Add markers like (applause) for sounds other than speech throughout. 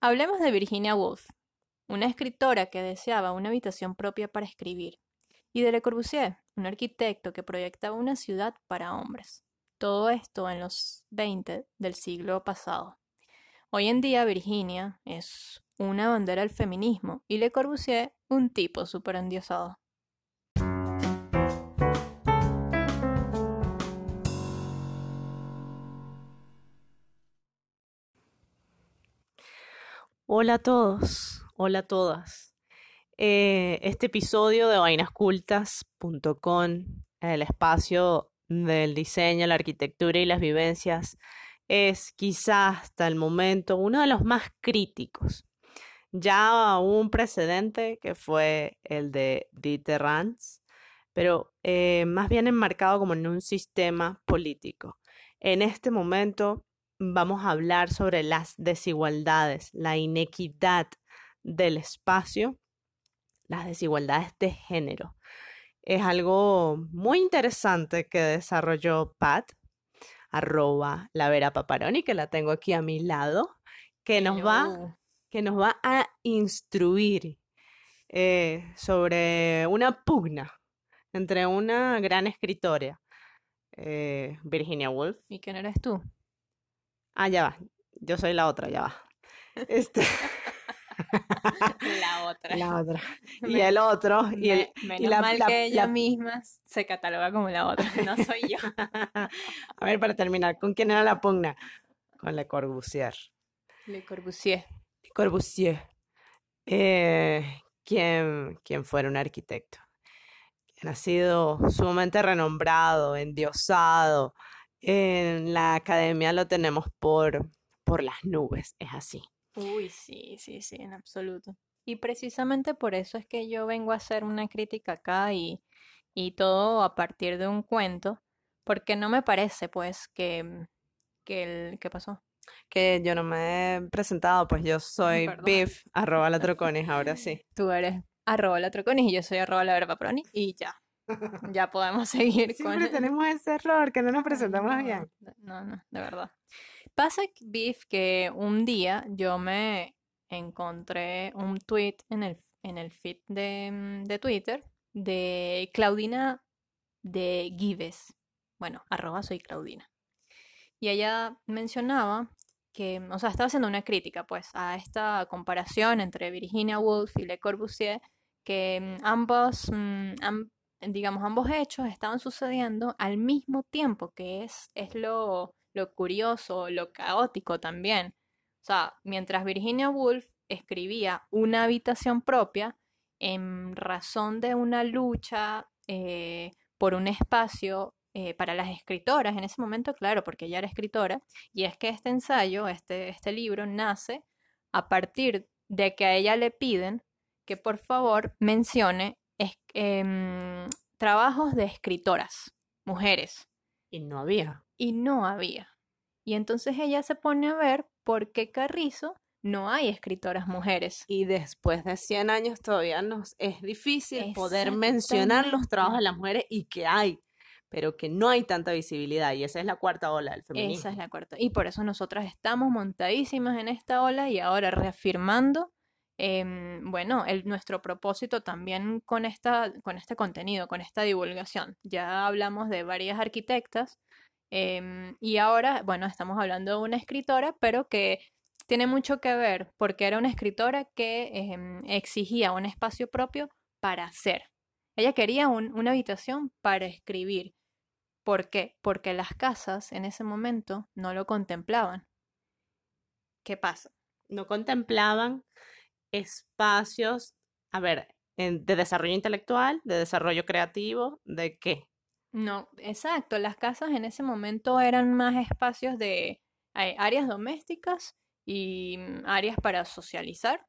Hablemos de Virginia Woolf, una escritora que deseaba una habitación propia para escribir, y de Le Corbusier, un arquitecto que proyectaba una ciudad para hombres. Todo esto en los 20 del siglo pasado. Hoy en día Virginia es una bandera del feminismo y Le Corbusier un tipo súper Hola a todos, hola a todas. Eh, este episodio de vainascultas.com, el espacio del diseño, la arquitectura y las vivencias, es quizás hasta el momento uno de los más críticos. Ya hubo un precedente que fue el de Dieter Rans, pero eh, más bien enmarcado como en un sistema político. En este momento vamos a hablar sobre las desigualdades, la inequidad del espacio, las desigualdades de género. Es algo muy interesante que desarrolló Pat, arroba la Vera Paparoni, que la tengo aquí a mi lado, que nos va, que nos va a instruir eh, sobre una pugna entre una gran escritora, eh, Virginia Woolf. ¿Y quién eres tú? Ah, ya va. Yo soy la otra, ya va. Este... la otra. La otra. (laughs) Y el otro. Y, el, menos la, mal que ella misma se cataloga como la otra. No soy yo. (laughs) A ver, para terminar, ¿con quién era la pugna? Con Le Corbusier. Le Corbusier. Le Corbusier. Eh, quien, quien fuera un arquitecto. Quien ha sido sumamente renombrado, endiosado, en la academia lo tenemos por, por las nubes, es así. Uy, sí, sí, sí, en absoluto. Y precisamente por eso es que yo vengo a hacer una crítica acá y, y todo a partir de un cuento, porque no me parece, pues, que, que el... ¿Qué pasó? Que yo no me he presentado, pues yo soy Biff, arroba la troconis, ahora sí. (laughs) Tú eres arroba la troconis y yo soy arroba la verba y ya. Ya podemos seguir Siempre con... tenemos ese error, que no nos presentamos bien. No, no, de verdad. Pasa, Biff, que un día yo me encontré un tweet en el, en el feed de, mm, de Twitter de Claudina de Gives. Bueno, arroba soy Claudina. Y ella mencionaba que, o sea, estaba haciendo una crítica, pues, a esta comparación entre Virginia Woolf y Le Corbusier, que mm, ambos, mm, digamos, ambos hechos estaban sucediendo al mismo tiempo, que es, es lo, lo curioso, lo caótico también. O sea, mientras Virginia Woolf escribía una habitación propia en razón de una lucha eh, por un espacio eh, para las escritoras en ese momento, claro, porque ella era escritora, y es que este ensayo, este, este libro, nace a partir de que a ella le piden que por favor mencione es, em, trabajos de escritoras, mujeres. Y no había. Y no había. Y entonces ella se pone a ver por qué Carrizo no hay escritoras mujeres. Y después de 100 años todavía nos es difícil poder mencionar los trabajos de las mujeres y que hay, pero que no hay tanta visibilidad. Y esa es la cuarta ola del feminismo. Esa es la cuarta. Y por eso nosotras estamos montadísimas en esta ola y ahora reafirmando Em, bueno, el, nuestro propósito también con, esta, con este contenido, con esta divulgación. Ya hablamos de varias arquitectas em, y ahora, bueno, estamos hablando de una escritora, pero que tiene mucho que ver porque era una escritora que em, exigía un espacio propio para hacer. Ella quería una habitación para escribir. ¿Por qué? Porque las casas en ese momento no lo contemplaban. ¿Qué pasa? No contemplaban espacios, a ver, de desarrollo intelectual, de desarrollo creativo, ¿de qué? No, exacto. Las casas en ese momento eran más espacios de áreas domésticas y mm, áreas para socializar.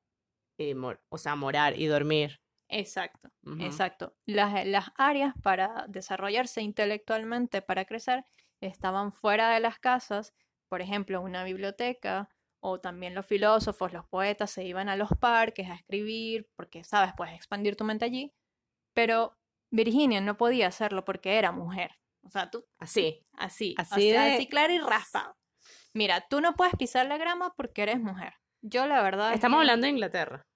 o sea, morar y dormir. Exacto, exacto. Las, las áreas para desarrollarse intelectualmente, para crecer, estaban fuera de las casas. Por ejemplo, una biblioteca, o también los filósofos, los poetas se iban a los parques a escribir, porque, sabes, puedes expandir tu mente allí, pero Virginia no podía hacerlo porque era mujer. O sea, tú... Así. Así. Así, así claro y raspado. Mira, tú no puedes pisar la grama porque eres mujer. Yo la verdad es Estamos que hablando de Inglaterra.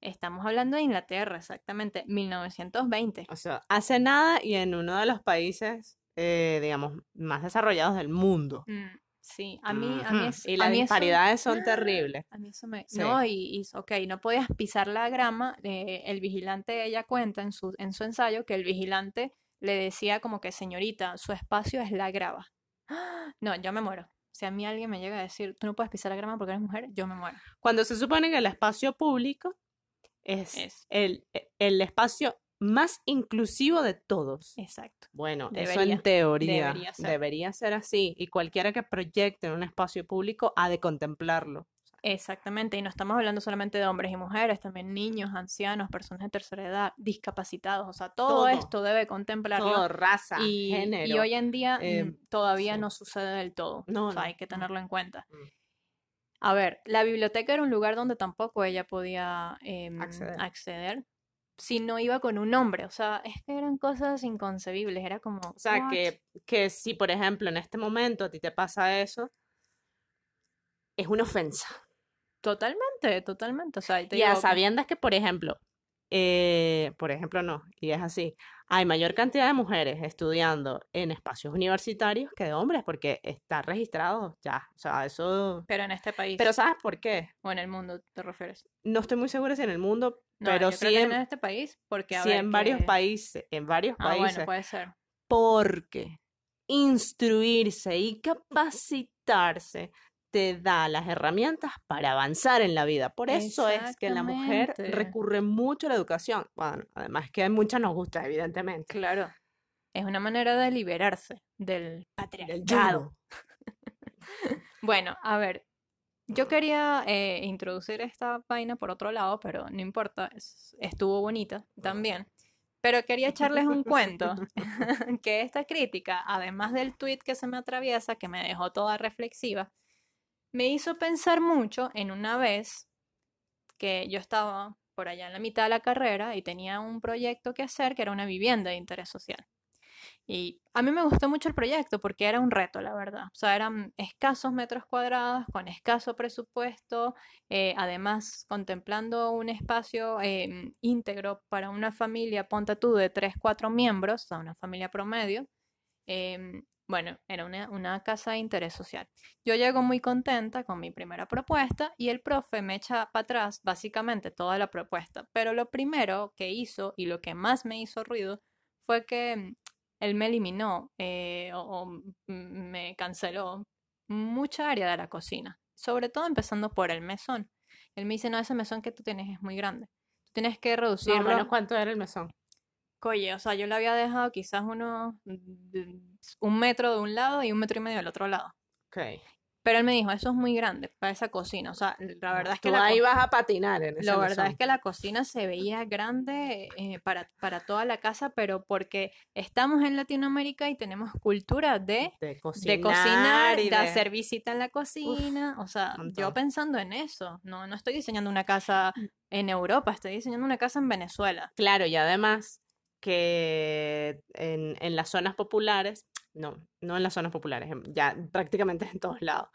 estamos hablando de Inglaterra, exactamente, 1920. O sea, hace nada y en uno de los países, eh, digamos, más desarrollados del mundo. Mm, sí, a mí, a mí, es- Y a las eso- disparidades son terribles. A mí eso me... Sí. No, y, y, ok, no podías pisar la grama. eh, el vigilante, ella cuenta en su, en su ensayo que el vigilante le decía como que, señorita, su espacio es la grava. (gasps) No, yo me muero. Si a mí alguien me llega a decir, tú no puedes pisar la grama porque eres mujer, yo me muero. Cuando se supone que el espacio público es, Es. El, el espacio más inclusivo de todos. Exacto. Bueno, eso en teoría debería ser. debería ser así. Y cualquiera que proyecte en un espacio público ha de contemplarlo. Exactamente, y no estamos hablando solamente de hombres y mujeres, también niños, ancianos, personas de tercera edad, discapacitados, o sea, todo, Todo. esto debe contemplarlo. Todo, raza, y, y género. hoy en día mm, eh, todavía sí. no sucede del todo. No, o sea, no, hay que no. tenerlo en cuenta. Mm. A ver, la biblioteca era un lugar donde tampoco ella podía em, Acceder. acceder si no iba con un hombre. O sea, es que eran cosas inconcebibles. Era como. O sea, que, que si por ejemplo en este momento a ti te pasa eso, es una ofensa. Totalmente, totalmente. O sea, te Y a sabiendas que, por ejemplo, eh, por ejemplo, no, y es así, hay mayor cantidad de mujeres estudiando en espacios universitarios que de hombres, porque está registrado ya, o sea, eso... Pero en este país. Pero ¿sabes por qué? o en el mundo, ¿te refieres? No estoy muy segura si en el mundo, No, pero yo sí creo que en, en este país, porque a sí ver, en varios países, en varios Ah, países, bueno, puede ser. porque instruirse y capacitarse te da las herramientas para avanzar en la vida. Por eso es que la mujer recurre mucho a la educación. Bueno, además que a muchas nos gusta, evidentemente. Claro. Es una manera de liberarse del patriarcado. (laughs) Bueno, a ver, yo quería eh, introducir esta vaina por otro lado, pero no importa, es- estuvo bonita también. Pero quería echarles un cuento, (laughs) (laughs) que esta crítica, además del tweet que se me atraviesa, que me dejó toda reflexiva, me hizo pensar mucho en una vez que yo estaba por allá en la mitad de la carrera y tenía un proyecto que hacer que era una vivienda de interés social. Y a mí me gustó mucho el proyecto porque era un reto, la verdad. O sea, eran escasos metros cuadrados, con escaso presupuesto, eh, además contemplando un espacio eh, íntegro para una familia, ponte tú, de 3, 4 miembros, o sea, una familia promedio. Em, bueno, era una, una casa de interés social. Yo llego muy contenta con mi primera propuesta y el profe me echa para atrás básicamente toda la propuesta. Pero lo primero que hizo y lo que más me hizo ruido fue que él me eliminó eh, o, me canceló mucha área de la cocina, sobre todo empezando por el mesón. Él me dice, no, ese mesón que tú tienes es muy grande. Tú tienes que reducirlo. menos cuánto era el mesón. Oye, o sea, yo le había dejado quizás unos mm, un metro de un lado y un metro y medio del otro lado. Ok. Pero él me dijo, eso es muy grande para esa cocina. O sea, la verdad es que Tú la, ahí vas a patinar en ese la verdad es que la cocina se veía grande eh, para, para toda la casa, pero porque estamos en Latinoamérica y tenemos cultura de, de de cocinar, cocinar, y de de- hacer visita en la cocina. o sea, yo pensando en eso. No, no estoy diseñando una casa en Europa, estoy diseñando una casa en Venezuela. Claro, y además que en, en las zonas populares, no, no en las zonas populares, ya prácticamente en todos lados,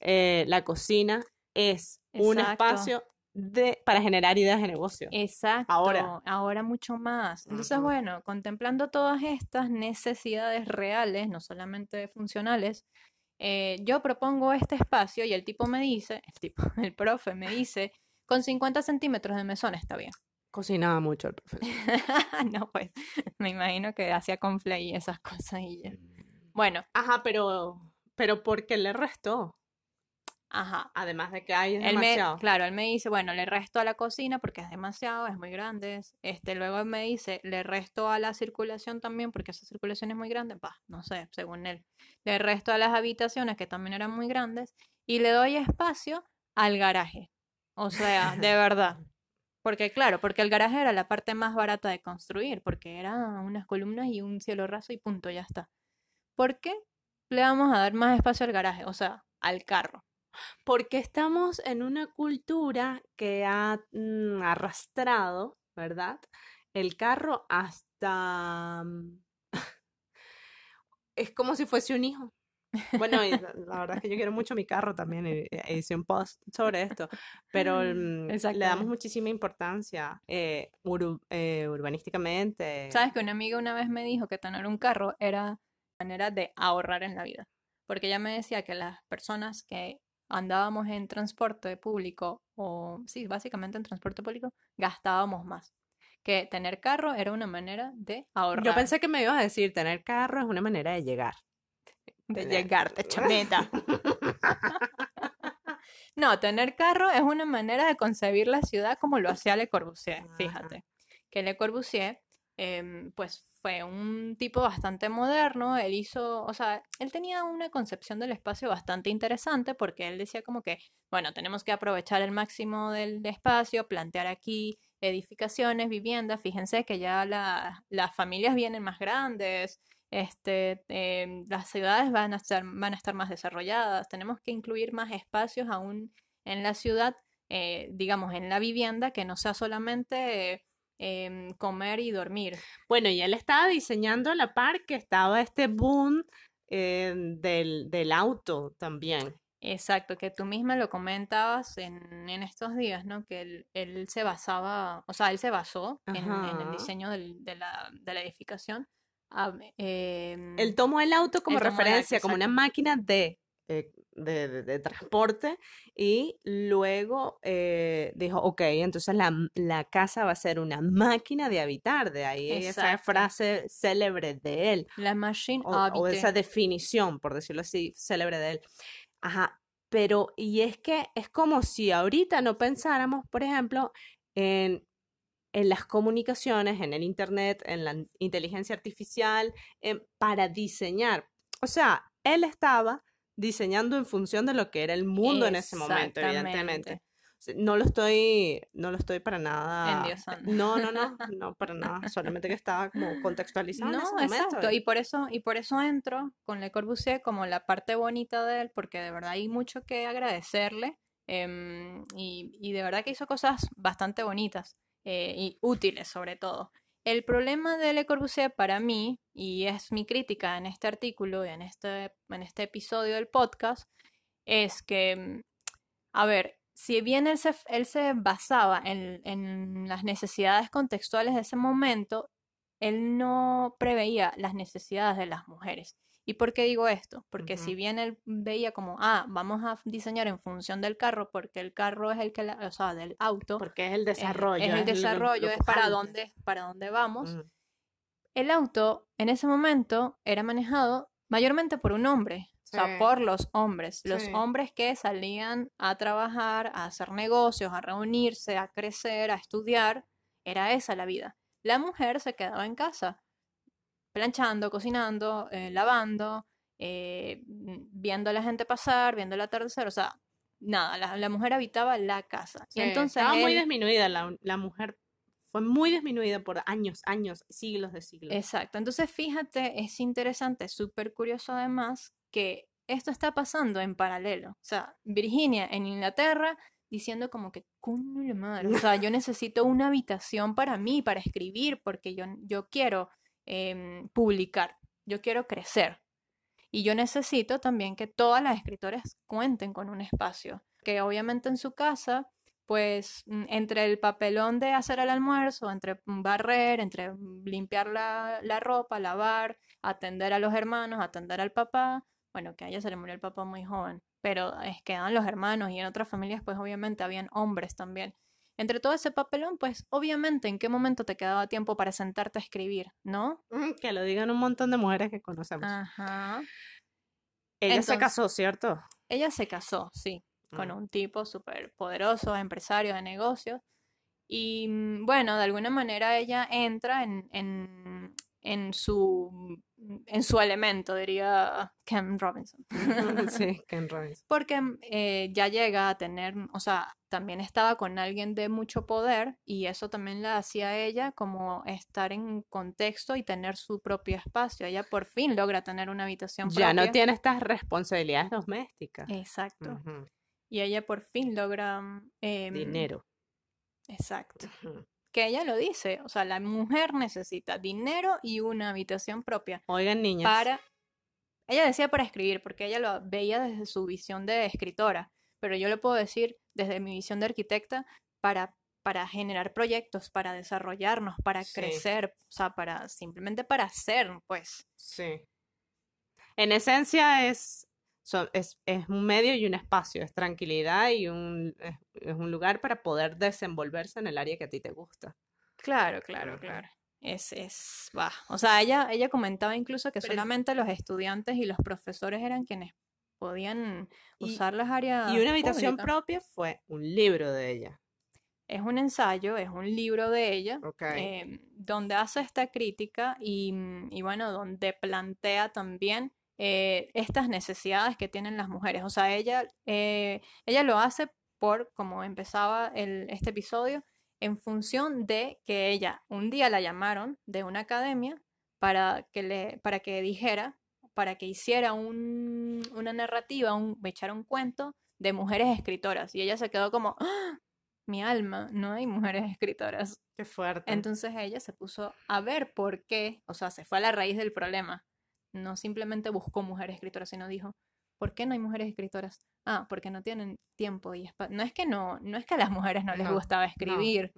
eh, la cocina es un espacio de, para generar ideas de negocio. Exacto, Ahora. ahora mucho más. Entonces, bueno, contemplando todas estas necesidades reales, no solamente funcionales, eh, yo propongo este espacio y el tipo me dice, el tipo, (laughs) el profe me dice, con 50 centímetros de mesón está bien. Cocinaba mucho el profesor. (laughs) No, pues, me imagino que hacía conflay y esas cosas y ya. Bueno, Ajá, pero, pero porque le restó, ajá. además de que hay es Él me, demasiado. claro, él me dice, bueno, le resto a la cocina porque es demasiado, es muy grande. es- Este, luego él me dice, le resto a la circulación también porque esa circulación es muy grande. Bah, no sé, según él. Le resto a las habitaciones que también eran muy grandes y le doy espacio al garaje. O sea, de (laughs) verdad. Porque claro, porque el garaje era la parte más barata de construir, porque eran unas columnas y un cielo raso y punto, ya está. ¿Por qué le vamos a dar más espacio al garaje? O sea, al carro. Porque estamos en una cultura que ha mm, arrastrado, ¿verdad? El carro hasta... mm, es como si fuese un hijo. Bueno, y la, la verdad es que yo quiero mucho mi carro también, y, hice un post sobre esto, pero (laughs) mm, le damos muchísima importancia eh, uru- eh, urbanísticamente. Sabes que una amiga una vez me dijo que tener un carro era manera de ahorrar en la vida. Porque ella me decía que las personas que andábamos en transporte público, o sí, básicamente en transporte público, gastábamos más. Que tener carro era una manera de ahorrar. Yo pensé que me ibas a decir, tener carro es una manera de llegar. de tener- llegarte, chameta. (laughs) No, tener carro es una manera de concebir la ciudad como lo hacía Le Corbusier, fíjate. Que Le Corbusier, em, pues fue un tipo bastante moderno, él hizo, o sea, él tenía una concepción del espacio bastante interesante porque él decía como que, bueno, tenemos que aprovechar el máximo del espacio, plantear aquí edificaciones, viviendas, fíjense que ya la- las familias vienen más grandes, este, em, las ciudades van a estar, van a estar más desarrolladas, tenemos que incluir más espacios aún en la ciudad, eh, digamos, en la vivienda, que no sea solamente eh, em, comer y dormir. Bueno, y él estaba diseñando a la par que estaba este boom eh, del, del auto también. Exacto, que tú misma lo comentabas en, en estos días, ¿no? Que él, él se basaba, o sea, él se basó en, en el diseño del- de la, de la edificación. a- em, Él tomó el auto como auto, referencia, como una máquina de, eh, de, de- de transporte y luego eh, dijo, ok, entonces la, la casa va a ser una máquina de habitar, de ahí esa Exacto. frase célebre de él, la machine o, o esa definición, por decirlo así, célebre de él. Ajá, pero y es que es como si ahorita no pensáramos, por ejemplo, en, en las comunicaciones, en el internet, en la inteligencia artificial, en- para diseñar. O sea, él estaba diseñando en función de lo que era el mundo en ese momento, evidentemente. No lo estoy, no lo estoy para nada. Endiosando. No, no, no, (laughs) no para nada. Solamente que estaba como contextualizando en ese No, exacto, y por eso, y por eso entro con Le Corbusier como la parte bonita de él, porque de verdad hay mucho que agradecerle, em, y, y de verdad que hizo cosas bastante bonitas eh, y útiles sobre todo. El problema de Le Corbusier para mí, y es mi crítica en este artículo y en este, en este episodio del podcast, es que, mm, a ver, si bien él se, él se basaba en, en las necesidades contextuales de ese momento, él no preveía las necesidades de las mujeres. ¿Y por qué digo esto? Porque si bien él veía como, ah, vamos a diseñar en función del carro, porque el carro es el que, la- o sea, del auto, Porque es el es- desarrollo. es, el lo- desarrollo, lo es para pujante. dónde, para dónde vamos. El auto en ese momento era manejado mayormente por un hombre, o sea, por los hombres, los Sí. hombres que salían a trabajar, a hacer negocios, a reunirse, a crecer, a estudiar, era esa la vida. La mujer se quedaba en casa, planchando, cocinando, eh, lavando, eh, mm, viendo a la gente pasar, viendo el atardecer, o sea, nada, la, la mujer habitaba la casa. Sí, y entonces estaba muy disminuida la, la mujer. Fue muy disminuida por años, años, siglos de siglos. Exacto. Entonces, fíjate, es interesante, súper curioso además que esto está pasando en paralelo. O sea, Virginia en Inglaterra diciendo como que, coño la madre, o sea, yo necesito una habitación para mí, para escribir, porque yo, yo quiero em, publicar, yo quiero crecer. Y yo necesito también que todas las escritoras cuenten con un espacio, que obviamente en su casa pues mm, entre el papelón de hacer el almuerzo, entre barrer, entre limpiar la, ropa, lavar, atender a los hermanos, atender al papá, bueno, que a ella se le murió el papá muy joven, pero es quedan los hermanos y en otras familias pues obviamente habían hombres también. Entre todo ese papelón, pues obviamente en qué momento te quedaba tiempo para sentarte a escribir, ¿no? Que lo digan un montón de mujeres que conocemos. Ajá. Ella se casó, ¿cierto? Ella se casó, sí, con Mm. un tipo súper poderoso, empresario de negocios. Y mm, bueno, de alguna manera ella entra en, en, en su, en su elemento, diría Ken Robinson. (laughs) sí, Ken Robinson. Porque mm, eh, ya llega a tener, o sea, también estaba con alguien de mucho poder y eso también la hacía a ella como estar en contexto y tener su propio espacio. Ella por fin logra tener una habitación Ya no tiene estas responsabilidades domésticas. Exacto. Y ella por fin logra mm, em, Dinero. Exacto. Que ella lo dice, o sea, la mujer necesita dinero y una habitación propia Oigan, niñas. para ella decía para escribir, porque ella lo veía desde su visión de escritora, pero yo le puedo decir desde mi visión de arquitecta para, para generar proyectos, para desarrollarnos, para Sí. crecer, o sea, para simplemente para hacer, pues. Sí. En esencia es, son- es, es un medio y un espacio, es tranquilidad y un, es, es un lugar para poder desenvolverse en el área que a ti te gusta. Claro, claro, claro. Es, es, va. O sea, ella, ella comentaba incluso que Pero- solamente los estudiantes y los profesores eran quienes podían Y- usar las áreas Y una habitación públicas. propia fue un libro de ella. Es un ensayo, es un libro de ella, eh, donde hace esta crítica y, y bueno, donde plantea también eh, estas necesidades que tienen las mujeres. O sea, ella, eh, ella lo hace por, como empezaba el, este episodio, en función de que ella un día la llamaron de una academia para que, le, para que dijera, para que hiciera un- una narrativa, un, echara un cuento de mujeres escritoras. Y ella se quedó como, "¡Ah! mi alma, no hay mujeres escritoras. Qué fuerte. Entonces ella se puso a ver por qué, o sea, se fue a la raíz del problema. No simplemente buscó mujeres escritoras, sino dijo, ¿por qué no hay mujeres escritoras? Ah, porque no tienen tiempo y espacio. No es que no, no es que a las mujeres no les No, gustaba No, escribir.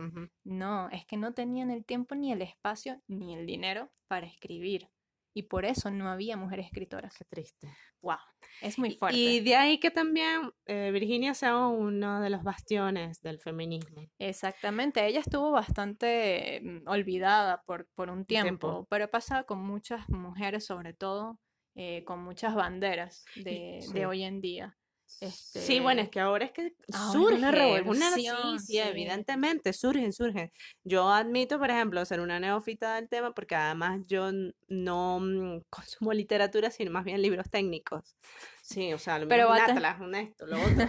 No, es que no tenían el tiempo ni el espacio ni el dinero para escribir. Y por eso no había mujeres escritoras. Qué triste. Wow, es muy fuerte. Y de ahí que también eh, Virginia sea uno de los bastiones del feminismo. Exactamente, ella estuvo bastante mm, olvidada por, por un tiempo, tiempo. pero pasa con muchas mujeres, sobre todo, eh, con muchas banderas de, de hoy en día. Sí, bueno, es Este, que ahora es que ahora surge una una revolución, sí, sí, sí. evidentemente, surgen, surgen. Yo admito, por ejemplo, ser una neófita del tema porque además yo no mm, consumo literatura, sino más bien libros técnicos. Sí, o sea, lo Pero mismo un va te- atlas, un esto, lo otro.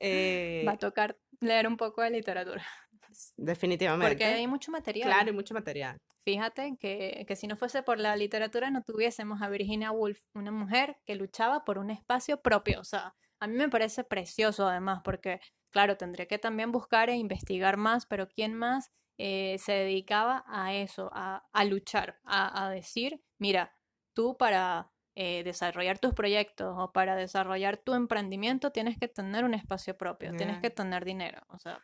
Eh, (laughs) va a tocar leer un poco de literatura, (laughs) definitivamente. porque hay mucho material. Claro, y mucho material. Fíjate que, que si no fuese por la literatura no tuviésemos a Virginia Woolf, una mujer que luchaba por un espacio propio. O sea, a mí me parece precioso además, porque, claro, tendría que también buscar e investigar más, pero ¿quién más eh, se dedicaba a eso, a, a luchar, a, a decir, mira, tú para eh, desarrollar tus proyectos o para desarrollar tu emprendimiento tienes que tener un espacio propio, tienes que tener dinero. O sea,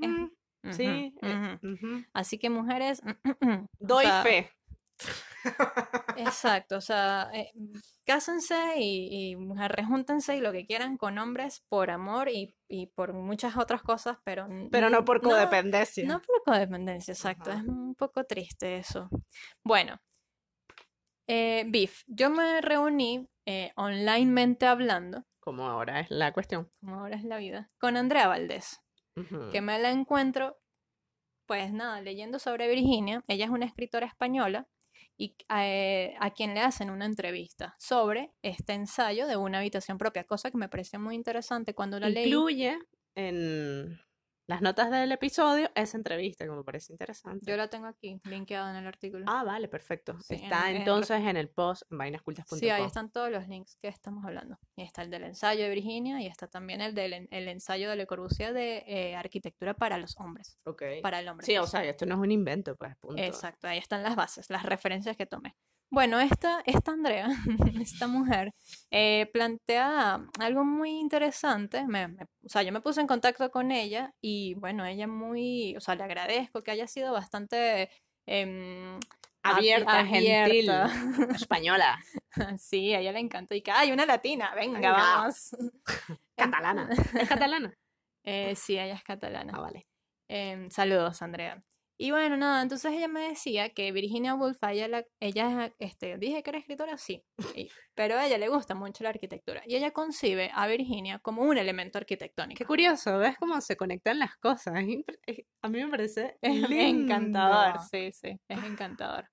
es- Sí, eh. Así que mujeres, (clears throat) o Doy sea, fe. (laughs) Exacto, o sea, eh, cásense y, y rejúntense y lo que quieran con hombres por amor y, y por muchas otras cosas, pero, Pero no por no- codependencia. No por codependencia, exacto, Ajá. es un poco triste eso. Bueno, eh, Beef, yo me reuní eh, onlinemente hablando, Como ahora es la cuestión. como ahora es la vida, con Andrea Valdés. Que me la encuentro, pues nada, leyendo sobre Virginia. Ella es una escritora española y eh, a quien le hacen una entrevista sobre este ensayo de una habitación propia, cosa que me pareció muy interesante cuando la leí. Incluye en las notas del episodio esa entrevista, que me parece interesante. Yo la tengo aquí, linkeada en el artículo. Ah, vale, perfecto. Sí, en- Está en el entonces en el post en vainascultas.com. Sí, ahí están todos los links que estamos hablando. Y está el del ensayo de Virginia y está también el del el ensayo de Le Corbusier de eh, arquitectura para los hombres, Ok. para el hombre. Sí, o sea, esto no es un invento, pues, punto. Exacto, ahí están las bases, las referencias que tomé. Bueno, esta, esta Andrea, (laughs) esta mujer, eh, plantea algo muy interesante. me- me- o sea, yo me puse en contacto con ella y bueno, ella muy, o sea, le agradezco que haya sido bastante em, abi- Abierta, gentil, española, (laughs) Sí, a ella le encantó. Y que, ¡ay, una latina! Venga, Venga. vamos. (laughs) catalana. ¿Es catalana? Eh, sí, ella es catalana. Ah, vale. Em, saludos, Andrea. Y bueno, nada, entonces ella me decía que Virginia Woolf, ella, la- ella este, dije que era escritora, sí, y- pero a ella le gusta mucho la arquitectura. Y ella concibe a Virginia como un elemento arquitectónico. Qué curioso, ¿ves cómo se conectan las cosas? A mí me parece Es encantador, sí, sí, es encantador.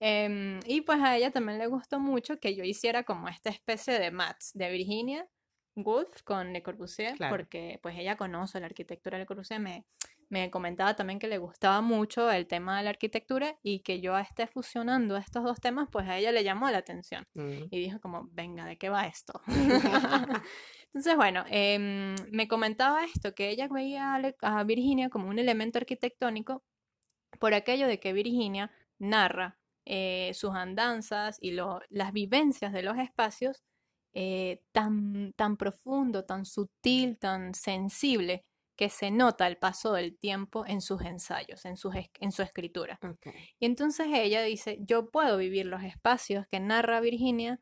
Em, y pues a ella también le gustó mucho que yo hiciera como esta especie de match de Virginia Woolf con Le Corbusier, Claro. porque pues ella conoce la arquitectura de Le Corbusier, me, me comentaba también que le gustaba mucho el tema de la arquitectura y que yo esté fusionando estos dos temas, pues a ella le llamó la atención Mm. y dijo como, venga, ¿de qué va esto? (laughs) (laughs) Entonces, bueno, em, me comentaba esto, que ella veía a, Le- a Virginia como un elemento arquitectónico por aquello de que Virginia narra eh, sus andanzas y las vivencias de los espacios eh, tan, tan profundo, tan sutil, tan sensible, que se nota el paso del tiempo en sus ensayos, en, en su escritura. Y entonces ella dice, yo puedo vivir los espacios que narra Virginia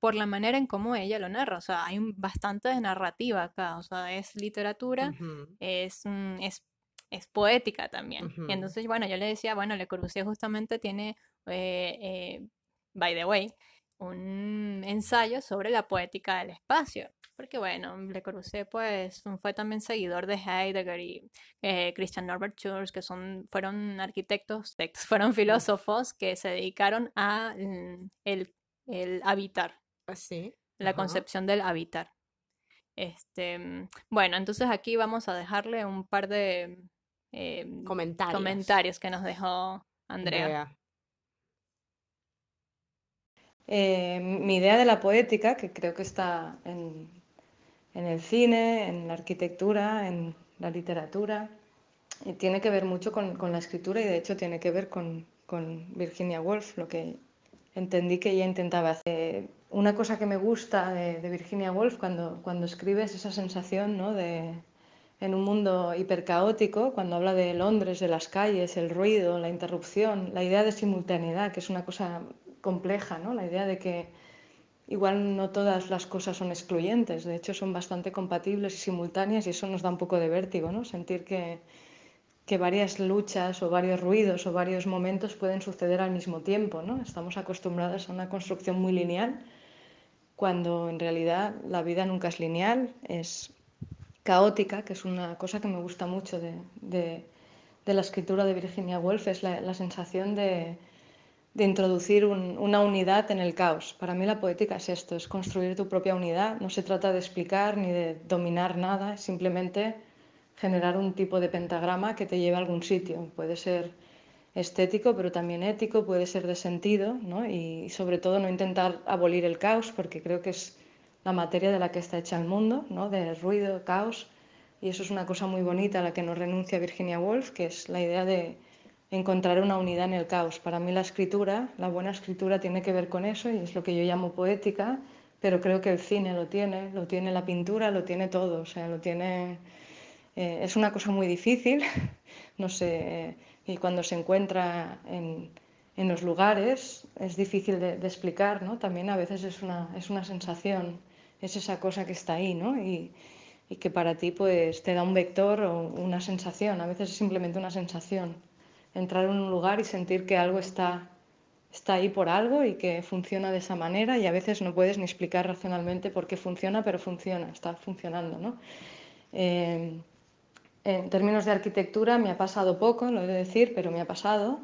por la manera en cómo ella lo narra. O sea, hay bastante de narrativa acá. O sea, es literatura, es, es, es, poética también. Y entonces, bueno, yo le decía, bueno, Le Corbusier justamente tiene, eh, eh, by the way, un ensayo sobre la poética del espacio. Porque bueno, Le Corbusier pues fue también seguidor de Heidegger y eh, Christian Norbert Schurz, que son, fueron arquitectos, (laughs) fueron filósofos que se dedicaron a mm, el, el habitar. Así. Ah, la concepción del habitar. Este, mm, bueno, entonces aquí vamos a dejarle un par de em, comentarios. comentarios que nos dejó Andrea. Eh, mi idea de la poética, que creo que está en, el cine, en la arquitectura, en la literatura, y tiene que ver mucho con, la escritura y de hecho tiene que ver con, Virginia Woolf, lo que entendí que ella intentaba hacer. Una cosa que me gusta de, Virginia Woolf cuando, cuando escribe es esa sensación ¿no? de, en un mundo hipercaótico, cuando habla de Londres, de las calles, el ruido, la interrupción, la idea de simultaneidad, que es una cosa compleja, ¿no? La idea de que igual no todas las cosas son excluyentes, de hecho son bastante compatibles y simultáneas y eso nos da un poco de vértigo, ¿no? Sentir que, que varias luchas o varios ruidos o varios momentos pueden suceder al mismo tiempo, ¿no? Estamos acostumbrados a una construcción muy lineal cuando en realidad la vida nunca es lineal, es caótica, que es una cosa que me gusta mucho de, de, la escritura de Virginia Woolf, es la sensación de, de introducir una unidad en el caos. Para mí la poética es esto, es construir tu propia unidad. No se trata de explicar ni de dominar nada, simplemente generar un tipo de pentagrama que te lleve a algún sitio. Puede ser estético, pero también ético, puede ser de sentido, ¿no? y sobre todo no intentar abolir el caos, porque creo que es la materia de la que está hecha el mundo, ¿no? de ruido, caos, y eso es una cosa muy bonita a la que no renuncia Virginia Woolf, que es la idea de encontrar una unidad en el caos. Para mí la escritura, la buena escritura tiene que ver con eso y es lo que yo llamo poética, pero creo que el cine lo tiene, lo tiene la pintura, lo tiene todo, o sea, lo tiene... Eh, es una cosa muy difícil, (laughs) no sé, y cuando se encuentra en, en los lugares es difícil de, explicar, ¿no? También a veces es una, es una sensación, es esa cosa que está ahí, ¿no? Y, y que para ti pues te da un vector o una sensación, a veces es simplemente una sensación entrar en un lugar y sentir que algo está, está ahí por algo y que funciona de esa manera y a veces no puedes ni explicar racionalmente por qué funciona, pero funciona, está funcionando. ¿no? Eh, en términos de arquitectura me ha pasado poco, lo he de decir, pero me ha pasado.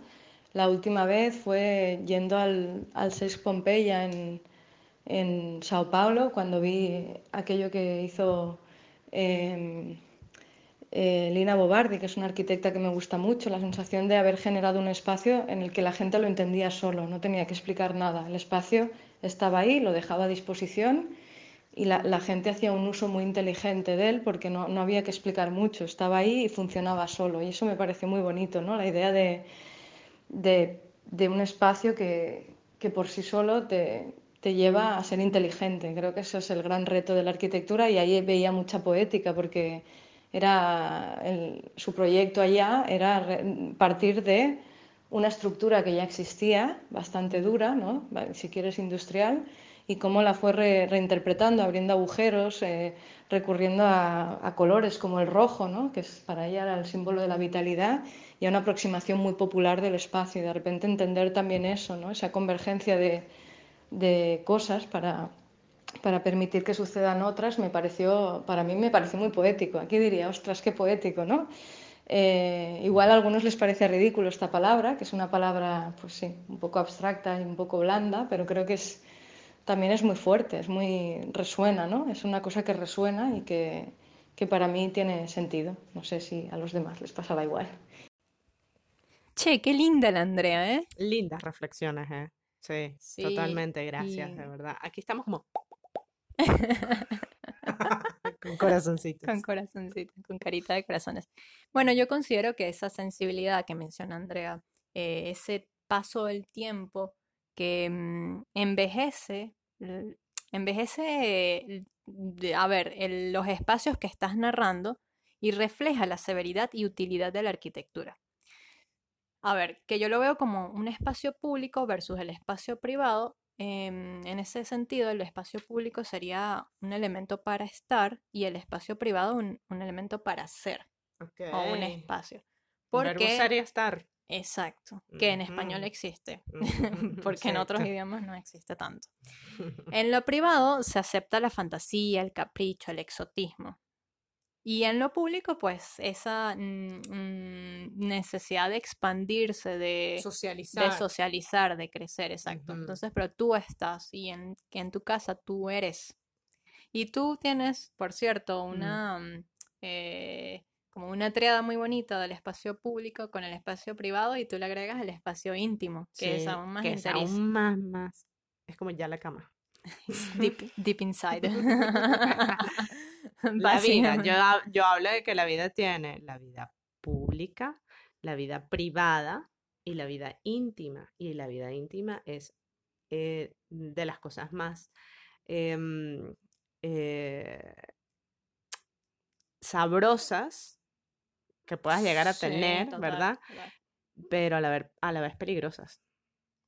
La última vez fue yendo al, al Sex Pompeya en, en Sao Paulo, cuando vi aquello que hizo... Eh, eh, Lina Bobardi, que es una arquitecta que me gusta mucho, la sensación de haber generado un espacio en el que la gente lo entendía solo, no tenía que explicar nada. El espacio estaba ahí, lo dejaba a disposición y la, gente hacía un uso muy inteligente de él porque no, había que explicar mucho, estaba ahí y funcionaba solo. Y eso me pareció muy bonito, ¿no? la idea de, un espacio que, por sí solo te lleva a ser inteligente. Creo que eso es el gran reto de la arquitectura y ahí veía mucha poética porque era su proyecto allá era partir de una estructura que ya existía, bastante dura, ¿no? si quieres industrial, y cómo la fue reinterpretando, abriendo agujeros, eh, recurriendo a, colores como el rojo, ¿no? que es, para ella era el símbolo de la vitalidad, y a una aproximación muy popular del espacio, y de repente entender también eso, ¿no? esa convergencia de, de cosas para, para permitir que sucedan otras, me pareció, para mí me pareció muy poético. Aquí diría, ostras, qué poético, ¿no? Eh, igual a algunos les parece ridículo esta palabra, que es una palabra, pues sí, un poco abstracta y un poco blanda, pero creo que es, también es muy fuerte, es muy, resuena, ¿no? Es una cosa que resuena y que, que para mí tiene sentido. No sé si a los demás les pasará igual. Che, qué linda la Andrea, ¿eh? Lindas reflexiones, ¿eh? Sí, totalmente, gracias, de verdad. Aquí estamos como (laughs) con corazoncitos. Con corazoncitos, con carita de corazones. Bueno, yo considero que esa sensibilidad que menciona Andrea, eh, ese paso del tiempo que mm, envejece, envejece, a ver, los espacios que estás narrando y refleja la severidad y utilidad de la arquitectura. A ver, que yo lo veo como un espacio público versus el espacio privado. Em, en ese sentido, el espacio público sería un elemento para estar y el espacio privado un, un elemento para ser o un espacio. Porque, y estar. exacto, que en español existe, (laughs) porque en otros idiomas no existe tanto. (laughs) En lo privado se acepta la fantasía, el capricho, el exotismo. Y en lo público, pues esa mm, mm, necesidad de expandirse, de, de Socializar. socializar, de crecer, exacto. Ujú. Entonces, pero tú estás y en, en tu casa tú eres. Y tú tienes, por cierto, una mm, eh, como una triada muy bonita del espacio público con el espacio privado y tú le agregas el espacio íntimo, que es Sí, aún más que es aún más, más. Es como ya la cama. (laughs) deep, deep inside. (laughs) (laughs) (laughs) La vida, yo, yo hablo de que la vida tiene la vida pública, la vida privada y la vida íntima. Y la vida íntima es eh, de las cosas más em, eh, sabrosas que puedas llegar a Sí, tener, total, ¿verdad? total. Pero a la, ver- a la vez peligrosas.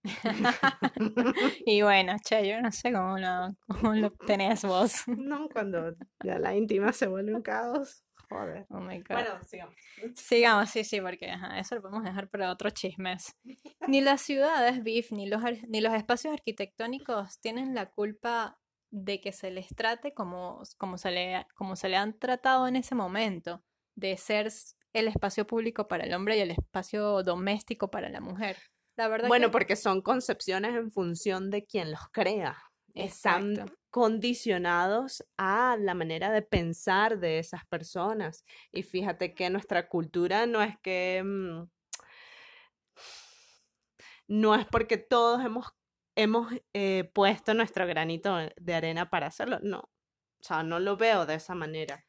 (laughs) Y bueno, che, yo no sé cómo lo, cómo lo tenés vos. No, cuando ya la íntima se vuelve un caos. Joder. Oh my God. Bueno, sigamos. Sigamos, sí, sí, porque ajá, eso lo podemos dejar para otros chismes. Ni las ciudades, Biff, ni los, ar- ni los espacios arquitectónicos tienen la culpa de que se les trate como, como, se le, como se le han tratado en ese momento, de ser el espacio público para el hombre y el espacio doméstico para la mujer. La verdad Bueno, que porque son concepciones en función de quien los crea. Están condicionados a la manera de pensar de esas personas. Y fíjate que nuestra cultura no es que... mm, no es porque todos hemos, hemos eh, puesto nuestro granito de arena para hacerlo. No. O sea, no lo veo de esa manera.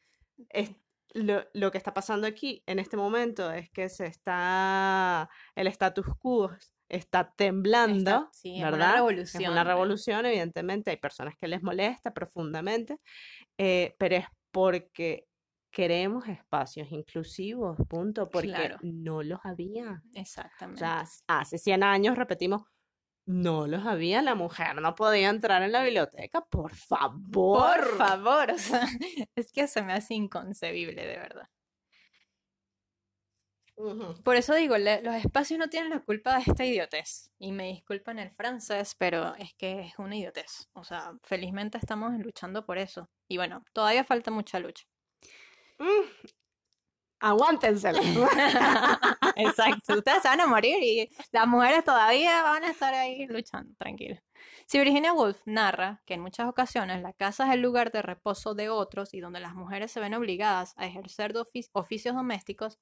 Es, lo, lo que está pasando aquí en este momento es que se está, el status quo está temblando, Está- sí, es una ¿verdad? Es revolución, una ¿no? revolución, evidentemente, hay personas que les molesta profundamente, eh, pero es porque queremos espacios inclusivos, punto, porque Claro. no los había. O exactamente. sea, s- hace 100 años repetimos, no los había, la mujer no podía entrar en la biblioteca, por favor. Por favor, o sea, (laughs) es que se me hace inconcebible, de verdad. Ujú. Por eso digo, le- los espacios no tienen la culpa de esta idiotez. Y me disculpan el francés, pero es que es una idiotez. O sea, felizmente estamos luchando por eso. Y bueno, todavía falta mucha lucha. Mm. Aguántensela. (laughs) Exacto, ustedes se van a morir y las mujeres todavía van a estar ahí luchando, tranquilos. Si Virginia Woolf narra que en muchas ocasiones la casa es el lugar de reposo de otros y donde las mujeres se ven obligadas a ejercer de ofi- oficios domésticos,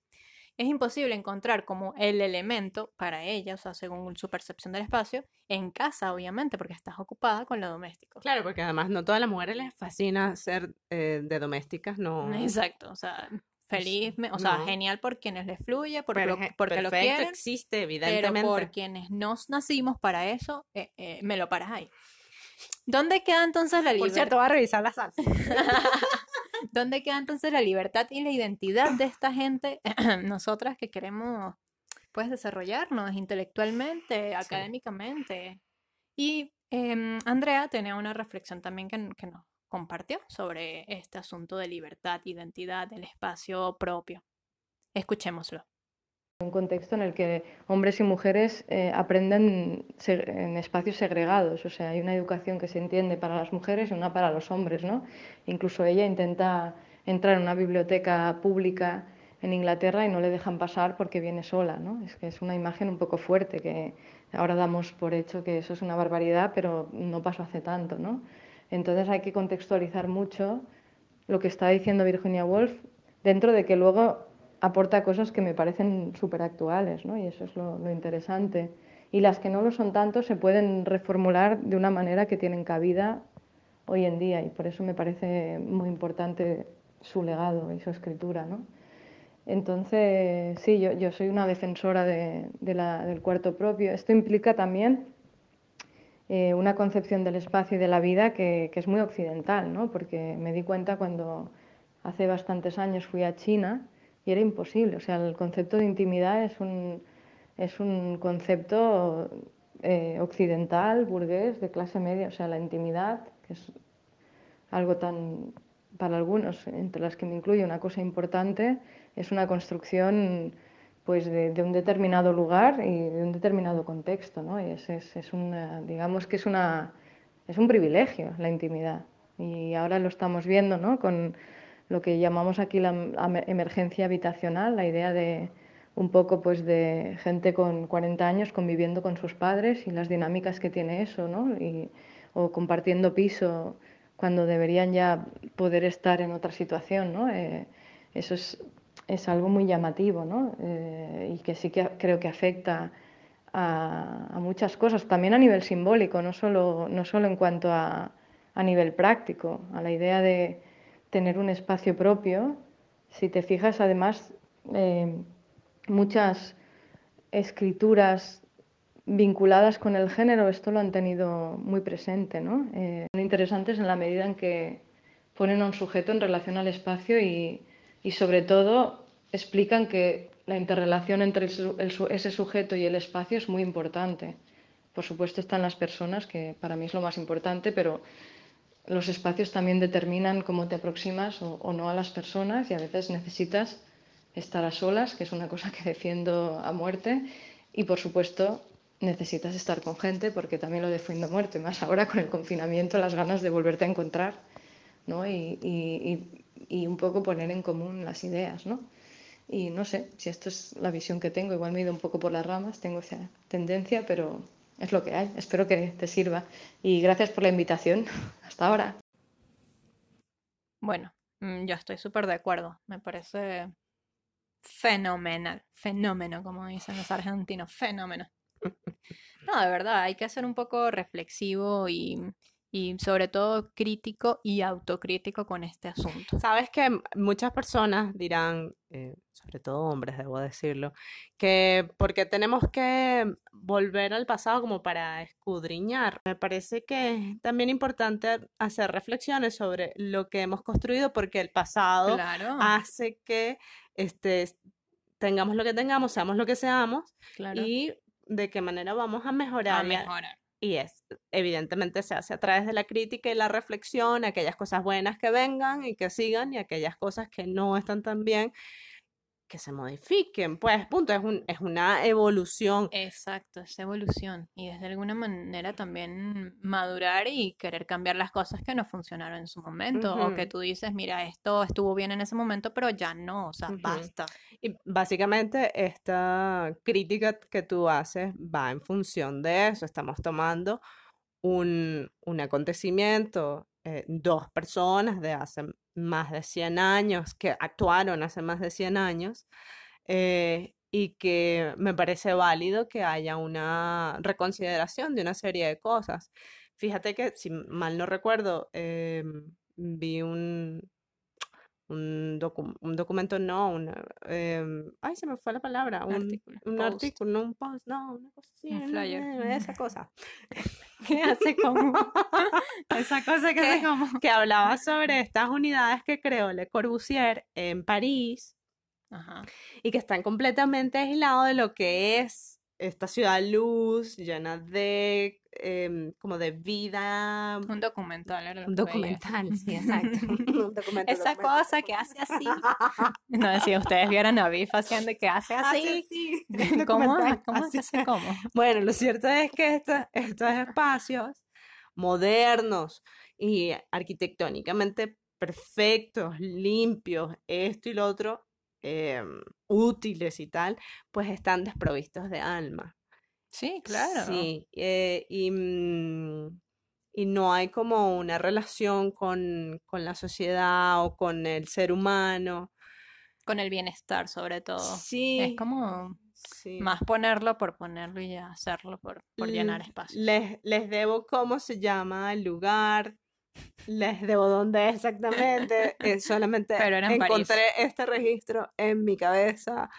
es imposible encontrar como el elemento para ella, o sea, según su percepción del espacio, en casa, obviamente, porque estás ocupada con lo doméstico. Claro, porque además no todas las mujeres les fascina ser eh, de domésticas, no. Exacto, o sea, feliz, me- o sea, no. genial por quienes les fluye, porque, Pero lo, porque lo quieren, existe, pero evidentemente. por quienes nos nacimos para eso, eh, eh, me lo paras ahí. ¿Dónde queda entonces la Por libertad? cierto, va a revisar la salsa. (laughs) ¿Dónde queda entonces la libertad y la identidad de esta gente, (clears throat) nosotras que queremos pues desarrollarnos intelectualmente, académicamente? Y em, Andrea tenía una reflexión también que, que nos compartió sobre este asunto de libertad, identidad, del espacio propio. Escuchémoslo. Un contexto en el que hombres y mujeres eh, aprenden en espacios segregados, o sea, hay una educación que se entiende para las mujeres y una para los hombres, ¿no? Incluso ella intenta entrar en una biblioteca pública en Inglaterra y no le dejan pasar porque viene sola, ¿no? Es que es una imagen un poco fuerte que ahora damos por hecho que eso es una barbaridad, pero no pasó hace tanto, ¿no? Entonces hay que contextualizar mucho lo que está diciendo Virginia Woolf dentro de que luego aporta cosas que me parecen súper actuales, ¿no? Y eso es lo, interesante. Y las que no lo son tanto se pueden reformular de una manera que tienen cabida hoy en día y por eso me parece muy importante su legado y su escritura, ¿no? Entonces, sí, yo, soy una defensora del cuarto propio. Esto implica también eh, una concepción del espacio y de la vida que, que es muy occidental, ¿no? Porque me di cuenta cuando hace bastantes años fui a China y era imposible. O sea, el concepto de intimidad es un, es un concepto eh, occidental, burgués, de clase media. O sea, la intimidad, que es algo tan, para algunos, entre las que me incluye, una cosa importante, es una construcción pues de, de un determinado lugar y de un determinado contexto, ¿no? Y es, es, es una, digamos que es una, es un privilegio la intimidad. Y ahora lo estamos viendo, ¿no? Con lo que llamamos aquí la emergencia habitacional, la idea de un poco pues de gente con 40 años conviviendo con sus padres y las dinámicas que tiene eso, ¿no? O compartiendo piso cuando deberían ya poder estar en otra situación, ¿no? Eh, eso es, es algo muy llamativo, ¿no? Eh, y que sí que creo que afecta a, a muchas cosas, también a nivel simbólico, no solo, no solo en cuanto a, a nivel práctico, a la idea de tener un espacio propio. Si te fijas, además, eh, muchas escrituras vinculadas con el género, esto lo han tenido muy presente, ¿no? Eh, son interesantes en la medida en que ponen a un sujeto en relación al espacio y, y sobre todo explican que la interrelación entre el el ese sujeto y el espacio es muy importante. Por supuesto están las personas, que para mí es lo más importante, pero los espacios también determinan cómo te aproximas o, no a las personas y a veces necesitas estar a solas, que es una cosa que defiendo a muerte, y por supuesto necesitas estar con gente porque también lo defiendo a muerte, más ahora con el confinamiento, las ganas de volverte a encontrar, ¿no? Y, y- y- y un poco poner en común las ideas, ¿no? Y no sé si esto es la visión que tengo, igual me he ido un poco por las ramas, tengo esa tendencia, pero es lo que hay. Espero que te sirva. Y gracias por la invitación. (laughs) Hasta ahora. Bueno, mm, yo estoy súper de acuerdo. Me parece fenomenal. Fenómeno, como dicen los argentinos. Fenómeno. (laughs) No, de verdad, hay que ser un poco reflexivo y, y sobre todo crítico y autocrítico con este asunto. Sabes que muchas personas dirán, eh, sobre todo hombres, debo decirlo, que porque tenemos que volver al pasado como para escudriñar. Me parece que es también importante hacer reflexiones sobre lo que hemos construido porque el pasado Claro, hace que este, tengamos lo que tengamos, seamos lo que seamos claro. y de qué manera vamos a mejorar. a- mejorar. Y es, evidentemente se hace a través de la crítica y la reflexión, aquellas cosas buenas que vengan y que sigan y aquellas cosas que no están tan bien, que se modifiquen. Pues, punto, es un, es una evolución. Exacto, es evolución. Y es de alguna manera también madurar y querer cambiar las cosas que no funcionaron en su momento. O que tú dices, mira, esto estuvo bien en ese momento, pero ya no, o sea, basta. Y básicamente esta crítica que tú haces va en función de eso. Estamos tomando un, un acontecimiento, eh, dos personas de hace más de 100 años, que actuaron hace más de 100 años, eh, y que me parece válido que haya una reconsideración de una serie de cosas. Fíjate que, si mal no recuerdo, em, vi un, un, docu- un documento, no, una, em, ay, se me fue la palabra, Un un, artículo, un artículo, no un post, no, una cosa así, un flyer. eh, esa (laughs) cosa. ¿Qué hace como? (laughs) Esa cosa que hace que, como. que hablaba sobre estas unidades que creó Le Corbusier en París Ajá. y que están completamente aislados de lo que es esta ciudad luz, llena de em, como de vida. Un documental era Un veía. documental, sí, exacto. (laughs) Un documento, Esa cosa que hace así. No, si ustedes vieran a Biff haciendo que hace (laughs) así. así, (laughs) ¿Cómo? documental, ¿Cómo así. se hace cómo? Bueno, lo cierto es que esta- estos espacios modernos y arquitectónicamente perfectos, limpios, esto y lo otro, em, útiles y tal, pues están desprovistos de alma. Sí, claro. Sí, eh, y, mm, y no hay como una relación con, con la sociedad o con el ser humano. Con el bienestar, sobre todo. Es Sí, como sí. más ponerlo por ponerlo y hacerlo por, por llenar espacios. Les, les debo cómo se llama el lugar Les debo dónde exactamente. eh, solamente Pero París. encontré este registro en mi cabeza.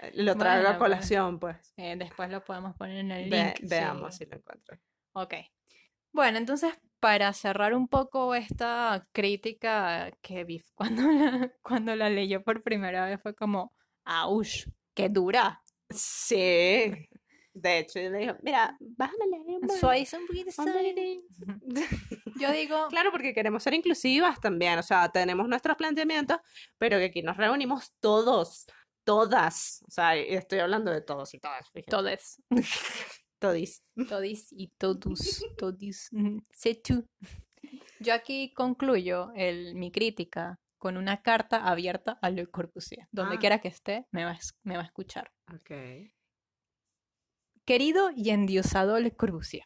eh, Lo traigo Bueno, a colación, pues. Eh, después lo podemos poner en el Ve- link. veamos sí. si lo encuentro. Ok. Bueno, entonces, para cerrar un poco esta crítica que vi (laughs) cuando la, cuando la leyó por primera vez, fue como, ¡aush! ¡Qué dura! Sí. De hecho, yo le digo, mira, bájame leer un poquito sorry". (laughs) Yo digo, (laughs) Claro, porque queremos ser inclusivas también, o sea, tenemos nuestros planteamientos, pero que aquí nos reunimos todos, todas, o sea, estoy hablando de todos y todas, fíjate, todes, (laughs) todis. todis y todos, todis, sé tú. Yo aquí concluyo el, mi crítica con una carta abierta a Le Corbusier. Donde Ah. quiera que esté, me va, a es- me va a escuchar. Ok. Querido y endiosado Le Corbusier,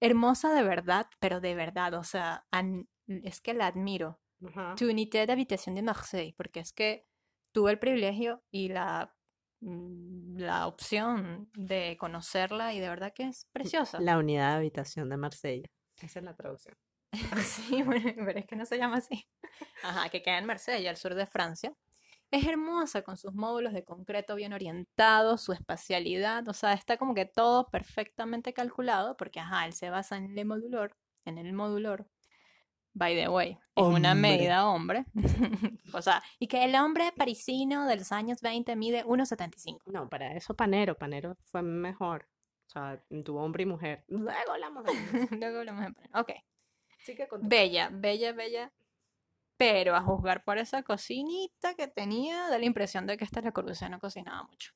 hermosa de verdad, pero de verdad, o sea, an- es que la admiro. Ajá. Tu unité de habitación de Marseille, porque es que tuve el privilegio y la, mm, la opción de conocerla y de verdad que es preciosa. La unidad de habitación de Marsella. Esa es la traducción. (laughs) Sí, bueno, pero es que no se llama así. Ajá, que queda en Marsella, al sur de Francia. Es hermosa con sus módulos de concreto bien orientados, su espacialidad, o sea, está como que todo perfectamente calculado, porque ajá, él se basa en el modulor, en el modulor, by the way, en una medida hombre. (laughs) o sea, y que el hombre parisino de los años 20 mide 1,75. No, para eso Panero, Panero fue mejor. O sea, tuvo hombre y mujer. Luego hablamos de eso. Luego hablamos de Panero. Ok. Que. Bella, bella, bella. Pero a juzgar por esa cocinita que tenía, da la impresión de que esta Le Corbusier no cocinaba mucho.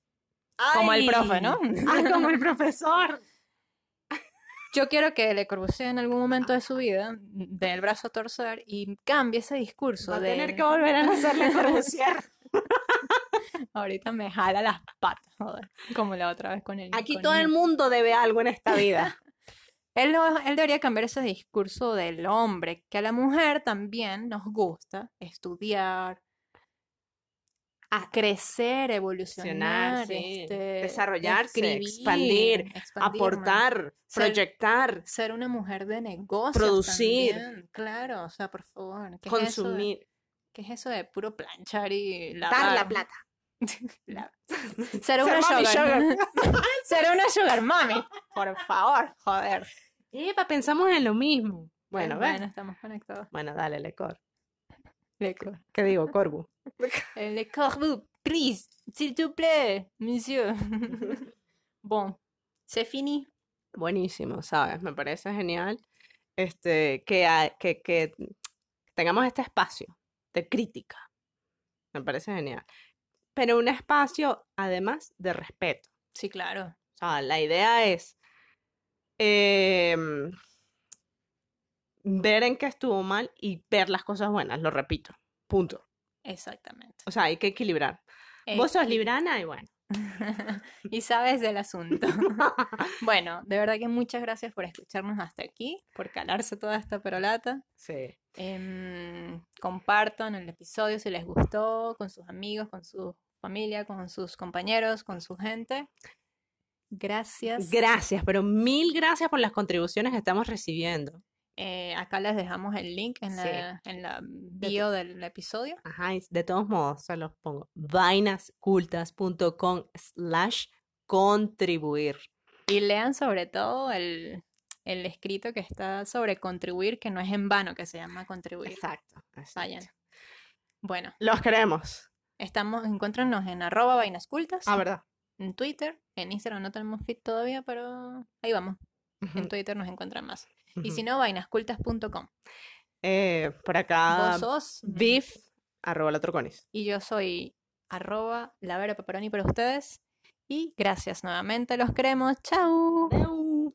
Como el profe, ¿no? Ah, como el profesor. (laughs) Yo quiero que Le Corbusier en algún momento de su vida dé el brazo a torcer y cambie ese discurso Va a de tener que volver a hacerle (laughs) Corbusier. ahorita me jala las patas, joder, como la otra vez con el Aquí con todo el mundo debe algo en esta vida. (laughs) Él, no- él debería cambiar ese discurso del hombre, que a la mujer también nos gusta estudiar, a crecer, evolucionar, sí, este, desarrollarse, expandir, expandirme, aportar, Ser- proyectar, ser una mujer de negocios Producir. también, claro, o sea, por favor, ¿qué es eso de- consumir, ¿qué es eso de puro planchar y dar la lavar? plata. (laughs) La- (laughs) Ser una mami sugar, (laughs) ser una sugar mami, por favor, joder. Epa, pensamos en lo mismo. Bueno, bueno, bueno, estamos conectados. bueno, dale, Lecor. Le cor- ¿Qué digo, Corbu? Euh, Le corbeau, please, s'il te plaît, monsieur. (laughs) bon, c'est fini. Buenísimo, ¿sabes? Me parece genial este, que, que tengamos este espacio de crítica. Me parece genial. Pero un espacio, además, de respeto. Sí, claro. Sea, la idea es em, ver en qué estuvo mal y ver las cosas buenas, lo repito. Punto. Exactamente. O sea, hay que equilibrar. Vos sos librana y bueno. (laughs) y sabes del asunto. (laughs) bueno, de verdad que muchas gracias por escucharnos hasta aquí, por calarse toda esta perolata. Sí. Em, compartan el episodio si les gustó, con sus amigos, con su familia, con sus compañeros, con su gente. Gracias. Gracias, pero mil gracias por las contribuciones que estamos recibiendo. Eh, acá les dejamos el link en Sí. la, en la bio del episodio. Ajá, de todos modos, se los pongo. vainascultas.com slash contribuir. Y lean sobre todo el, el escrito que está sobre contribuir, que no es en vano que se llama contribuir. Exacto. Vayan. Bueno, Los queremos. estamos, encuéntranos en arroba vainascultas, Ah, ¿verdad? en Twitter. En Instagram no tenemos feed todavía, pero ahí vamos. En Twitter nos encuentran más. Y si no, vainascultas.com. Eh, por acá. Vos sos. Beef, arroba latroconis. Y yo soy arroba la vera pepperoni para ustedes. Y gracias nuevamente, los queremos. ¡Chao! ¡Chao!